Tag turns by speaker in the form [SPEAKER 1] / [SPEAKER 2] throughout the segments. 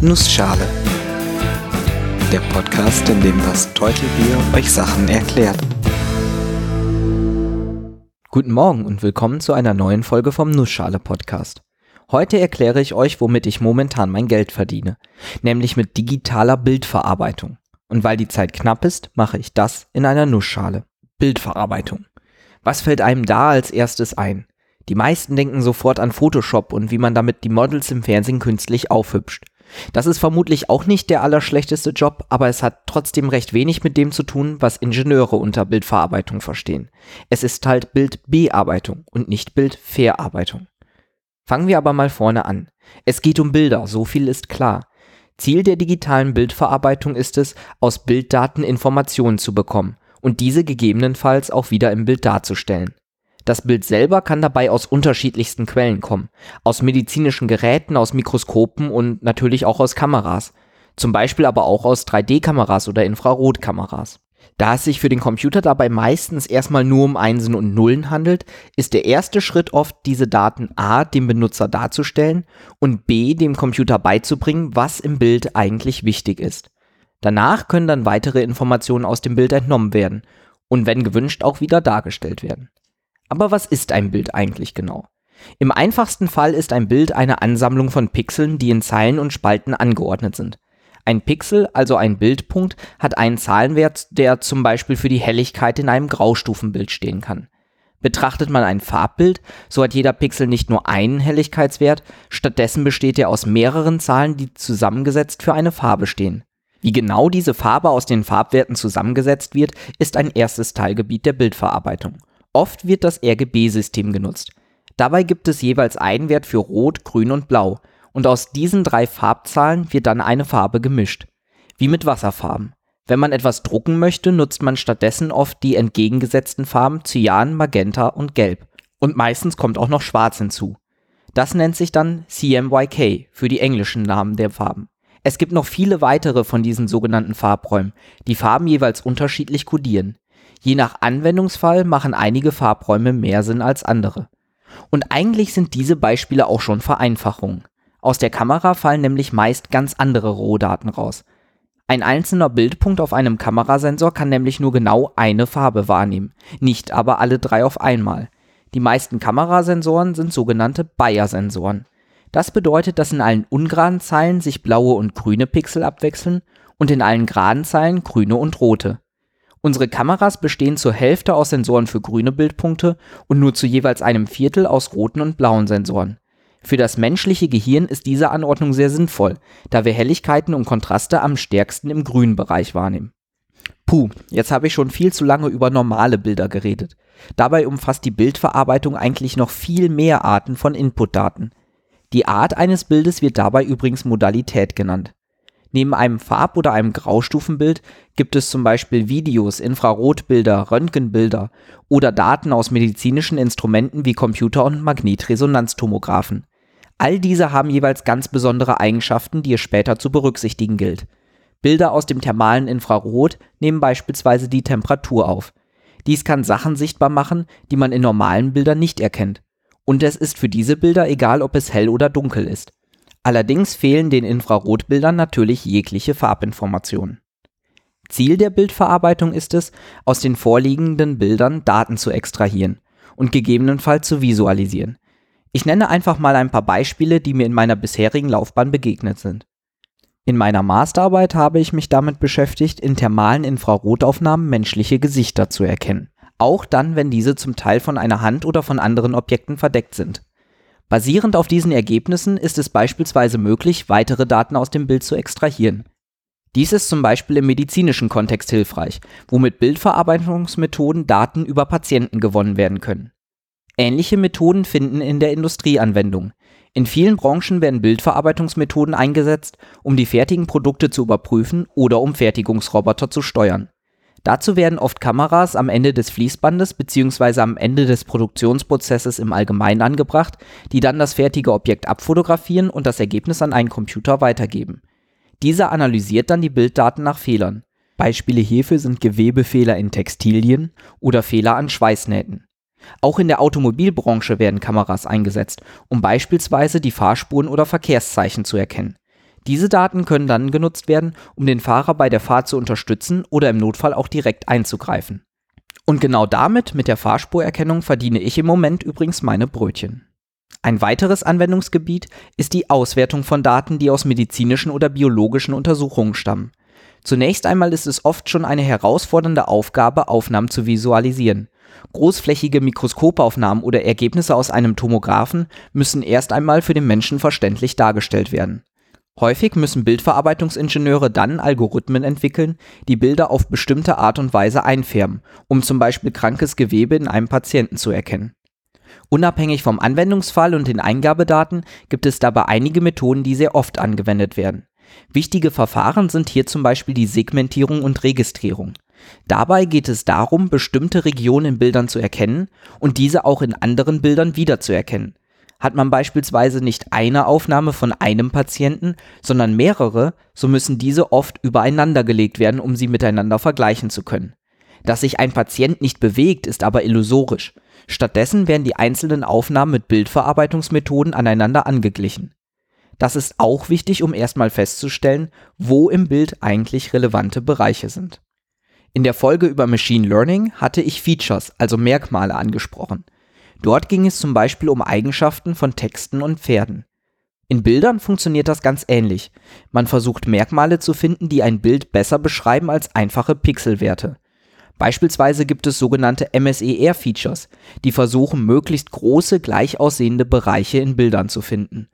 [SPEAKER 1] Nussschale. Der Podcast, in dem das Teutelbier euch Sachen erklärt.
[SPEAKER 2] Guten Morgen und willkommen zu einer neuen Folge vom Nussschale Podcast. Heute erkläre ich euch, womit ich momentan mein Geld verdiene, nämlich mit digitaler Bildverarbeitung. Und weil die Zeit knapp ist, mache ich das in einer Nussschale. Bildverarbeitung. Was fällt einem da als erstes ein? Die meisten denken sofort an Photoshop und wie man damit die Models im Fernsehen künstlich aufhübscht. Das ist vermutlich auch nicht der allerschlechteste Job, aber es hat trotzdem recht wenig mit dem zu tun, was Ingenieure unter Bildverarbeitung verstehen. Es ist halt Bildbearbeitung und nicht Bildverarbeitung. Fangen wir aber mal vorne an. Es geht um Bilder, so viel ist klar. Ziel der digitalen Bildverarbeitung ist es, aus Bilddaten Informationen zu bekommen und diese gegebenenfalls auch wieder im Bild darzustellen. Das Bild selber kann dabei aus unterschiedlichsten Quellen kommen. Aus medizinischen Geräten, aus Mikroskopen und natürlich auch aus Kameras. Zum Beispiel aber auch aus 3D-Kameras oder Infrarotkameras. Da es sich für den Computer dabei meistens erstmal nur um Einsen und Nullen handelt, ist der erste Schritt oft, diese Daten a. dem Benutzer darzustellen und b. dem Computer beizubringen, was im Bild eigentlich wichtig ist. Danach können dann weitere Informationen aus dem Bild entnommen werden und wenn gewünscht auch wieder dargestellt werden. Aber was ist ein Bild eigentlich genau? Im einfachsten Fall ist ein Bild eine Ansammlung von Pixeln, die in Zeilen und Spalten angeordnet sind. Ein Pixel, also ein Bildpunkt, hat einen Zahlenwert, der zum Beispiel für die Helligkeit in einem Graustufenbild stehen kann. Betrachtet man ein Farbbild, so hat jeder Pixel nicht nur einen Helligkeitswert, stattdessen besteht er aus mehreren Zahlen, die zusammengesetzt für eine Farbe stehen. Wie genau diese Farbe aus den Farbwerten zusammengesetzt wird, ist ein erstes Teilgebiet der Bildverarbeitung. Oft wird das RGB-System genutzt. Dabei gibt es jeweils einen Wert für Rot, Grün und Blau und aus diesen drei Farbzahlen wird dann eine Farbe gemischt. Wie mit Wasserfarben. Wenn man etwas drucken möchte, nutzt man stattdessen oft die entgegengesetzten Farben Cyan, Magenta und Gelb. Und meistens kommt auch noch Schwarz hinzu. Das nennt sich dann CMYK für die englischen Namen der Farben. Es gibt noch viele weitere von diesen sogenannten Farbräumen, die Farben jeweils unterschiedlich kodieren. Je nach Anwendungsfall machen einige Farbräume mehr Sinn als andere. Und eigentlich sind diese Beispiele auch schon Vereinfachungen. Aus der Kamera fallen nämlich meist ganz andere Rohdaten raus. Ein einzelner Bildpunkt auf einem Kamerasensor kann nämlich nur genau eine Farbe wahrnehmen, nicht aber alle drei auf einmal. Die meisten Kamerasensoren sind sogenannte Bayer-Sensoren. Das bedeutet, dass in allen ungeraden Zeilen sich blaue und grüne Pixel abwechseln und in allen geraden Zeilen grüne und rote. Unsere Kameras bestehen zur Hälfte aus Sensoren für grüne Bildpunkte und nur zu jeweils einem Viertel aus roten und blauen Sensoren. Für das menschliche Gehirn ist diese Anordnung sehr sinnvoll, da wir Helligkeiten und Kontraste am stärksten im grünen Bereich wahrnehmen. Puh, jetzt habe ich schon viel zu lange über normale Bilder geredet. Dabei umfasst die Bildverarbeitung eigentlich noch viel mehr Arten von Inputdaten. Die Art eines Bildes wird dabei übrigens Modalität genannt. Neben einem Farb- oder einem Graustufenbild gibt es zum Beispiel Videos, Infrarotbilder, Röntgenbilder oder Daten aus medizinischen Instrumenten wie Computer- und Magnetresonanztomographen. All diese haben jeweils ganz besondere Eigenschaften, die es später zu berücksichtigen gilt. Bilder aus dem thermalen Infrarot nehmen beispielsweise die Temperatur auf. Dies kann Sachen sichtbar machen, die man in normalen Bildern nicht erkennt. Und es ist für diese Bilder egal, ob es hell oder dunkel ist. Allerdings fehlen den Infrarotbildern natürlich jegliche Farbinformationen. Ziel der Bildverarbeitung ist es, aus den vorliegenden Bildern Daten zu extrahieren und gegebenenfalls zu visualisieren. Ich nenne einfach mal ein paar Beispiele, die mir in meiner bisherigen Laufbahn begegnet sind. In meiner Masterarbeit habe ich mich damit beschäftigt, in thermalen Infrarotaufnahmen menschliche Gesichter zu erkennen. Auch dann, wenn diese zum Teil von einer Hand oder von anderen Objekten verdeckt sind. Basierend auf diesen Ergebnissen ist es beispielsweise möglich, weitere Daten aus dem Bild zu extrahieren. Dies ist zum Beispiel im medizinischen Kontext hilfreich, wo mit Bildverarbeitungsmethoden Daten über Patienten gewonnen werden können. Ähnliche Methoden finden in der Industrie Anwendung. In vielen Branchen werden Bildverarbeitungsmethoden eingesetzt, um die fertigen Produkte zu überprüfen oder um Fertigungsroboter zu steuern. Dazu werden oft Kameras am Ende des Fließbandes bzw. am Ende des Produktionsprozesses im Allgemeinen angebracht, die dann das fertige Objekt abfotografieren und das Ergebnis an einen Computer weitergeben. Dieser analysiert dann die Bilddaten nach Fehlern. Beispiele hierfür sind Gewebefehler in Textilien oder Fehler an Schweißnähten. Auch in der Automobilbranche werden Kameras eingesetzt, um beispielsweise die Fahrspuren oder Verkehrszeichen zu erkennen. Diese Daten können dann genutzt werden, um den Fahrer bei der Fahrt zu unterstützen oder im Notfall auch direkt einzugreifen. Und genau damit, mit der Fahrspurerkennung, verdiene ich im Moment übrigens meine Brötchen. Ein weiteres Anwendungsgebiet ist die Auswertung von Daten, die aus medizinischen oder biologischen Untersuchungen stammen. Zunächst einmal ist es oft schon eine herausfordernde Aufgabe, Aufnahmen zu visualisieren. Großflächige Mikroskopaufnahmen oder Ergebnisse aus einem Tomographen müssen erst einmal für den Menschen verständlich dargestellt werden. Häufig müssen Bildverarbeitungsingenieure dann Algorithmen entwickeln, die Bilder auf bestimmte Art und Weise einfärben, um zum Beispiel krankes Gewebe in einem Patienten zu erkennen. Unabhängig vom Anwendungsfall und den Eingabedaten gibt es dabei einige Methoden, die sehr oft angewendet werden. Wichtige Verfahren sind hier zum Beispiel die Segmentierung und Registrierung. Dabei geht es darum, bestimmte Regionen in Bildern zu erkennen und diese auch in anderen Bildern wiederzuerkennen. Hat man beispielsweise nicht eine Aufnahme von einem Patienten, sondern mehrere, so müssen diese oft übereinander gelegt werden, um sie miteinander vergleichen zu können. Dass sich ein Patient nicht bewegt, ist aber illusorisch. Stattdessen werden die einzelnen Aufnahmen mit Bildverarbeitungsmethoden aneinander angeglichen. Das ist auch wichtig, um erstmal festzustellen, wo im Bild eigentlich relevante Bereiche sind. In der Folge über Machine Learning hatte ich Features, also Merkmale angesprochen. Dort ging es zum Beispiel um Eigenschaften von Texten und Pferden. In Bildern funktioniert das ganz ähnlich. Man versucht Merkmale zu finden, die ein Bild besser beschreiben als einfache Pixelwerte. Beispielsweise gibt es sogenannte MSER-Features, die versuchen, möglichst große, gleich aussehende Bereiche in Bildern zu finden.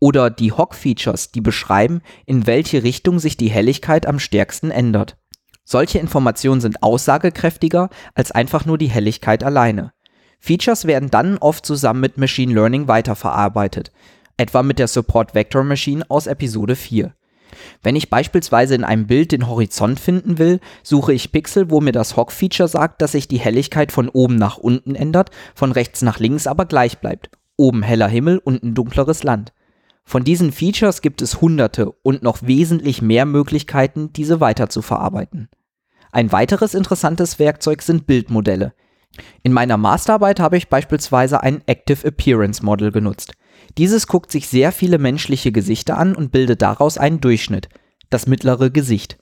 [SPEAKER 2] Oder die Hog-Features, die beschreiben, in welche Richtung sich die Helligkeit am stärksten ändert. Solche Informationen sind aussagekräftiger als einfach nur die Helligkeit alleine. Features werden dann oft zusammen mit Machine Learning weiterverarbeitet, etwa mit der Support Vector Machine aus Episode 4. Wenn ich beispielsweise in einem Bild den Horizont finden will, suche ich Pixel, wo mir das Hog-Feature sagt, dass sich die Helligkeit von oben nach unten ändert, von rechts nach links aber gleich bleibt. Oben heller Himmel, unten dunkleres Land. Von diesen Features gibt es hunderte und noch wesentlich mehr Möglichkeiten, diese weiter zu verarbeiten. Ein weiteres interessantes Werkzeug sind Bildmodelle. In meiner Masterarbeit habe ich beispielsweise ein Active Appearance Model genutzt. Dieses guckt sich sehr viele menschliche Gesichter an und bildet daraus einen Durchschnitt, das mittlere Gesicht.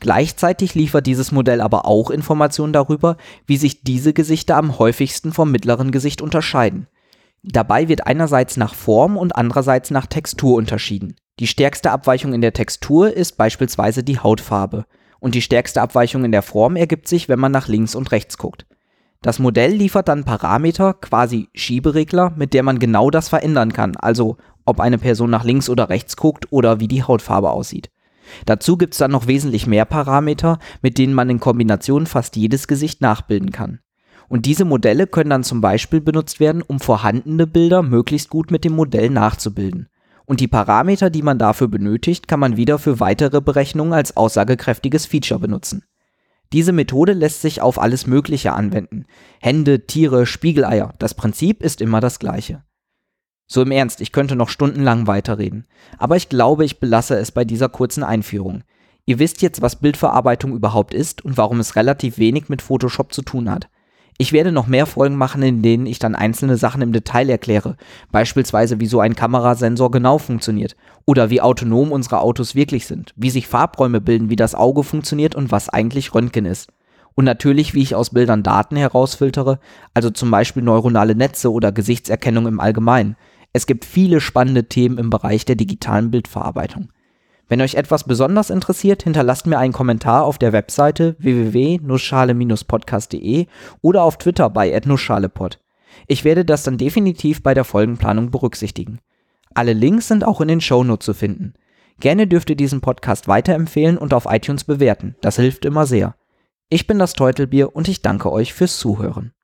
[SPEAKER 2] Gleichzeitig liefert dieses Modell aber auch Informationen darüber, wie sich diese Gesichter am häufigsten vom mittleren Gesicht unterscheiden. Dabei wird einerseits nach Form und andererseits nach Textur unterschieden. Die stärkste Abweichung in der Textur ist beispielsweise die Hautfarbe und die stärkste Abweichung in der Form ergibt sich, wenn man nach links und rechts guckt. Das Modell liefert dann Parameter, quasi Schieberegler, mit der man genau das verändern kann, also ob eine Person nach links oder rechts guckt oder wie die Hautfarbe aussieht. Dazu gibt es dann noch wesentlich mehr Parameter, mit denen man in Kombination fast jedes Gesicht nachbilden kann. Und diese Modelle können dann zum Beispiel benutzt werden, um vorhandene Bilder möglichst gut mit dem Modell nachzubilden. Und die Parameter, die man dafür benötigt, kann man wieder für weitere Berechnungen als aussagekräftiges Feature benutzen. Diese Methode lässt sich auf alles Mögliche anwenden. Hände, Tiere, Spiegeleier. Das Prinzip ist immer das gleiche. So im Ernst, ich könnte noch stundenlang weiterreden. Aber ich glaube, ich belasse es bei dieser kurzen Einführung. Ihr wisst jetzt, was Bildverarbeitung überhaupt ist und warum es relativ wenig mit Photoshop zu tun hat. Ich werde noch mehr Folgen machen, in denen ich dann einzelne Sachen im Detail erkläre, beispielsweise wie so ein Kamerasensor genau funktioniert oder wie autonom unsere Autos wirklich sind, wie sich Farbräume bilden, wie das Auge funktioniert und was eigentlich Röntgen ist. Und natürlich, wie ich aus Bildern Daten herausfiltere, also zum Beispiel neuronale Netze oder Gesichtserkennung im Allgemeinen. Es gibt viele spannende Themen im Bereich der digitalen Bildverarbeitung. Wenn euch etwas besonders interessiert, hinterlasst mir einen Kommentar auf der Webseite www.nussschale-podcast.de oder auf Twitter bei @nussschalepod. Ich werde das dann definitiv bei der Folgenplanung berücksichtigen. Alle Links sind auch in den Shownotes zu finden. Gerne dürft ihr diesen Podcast weiterempfehlen und auf iTunes bewerten. Das hilft immer sehr. Ich bin das Teutelbier und ich danke euch fürs Zuhören.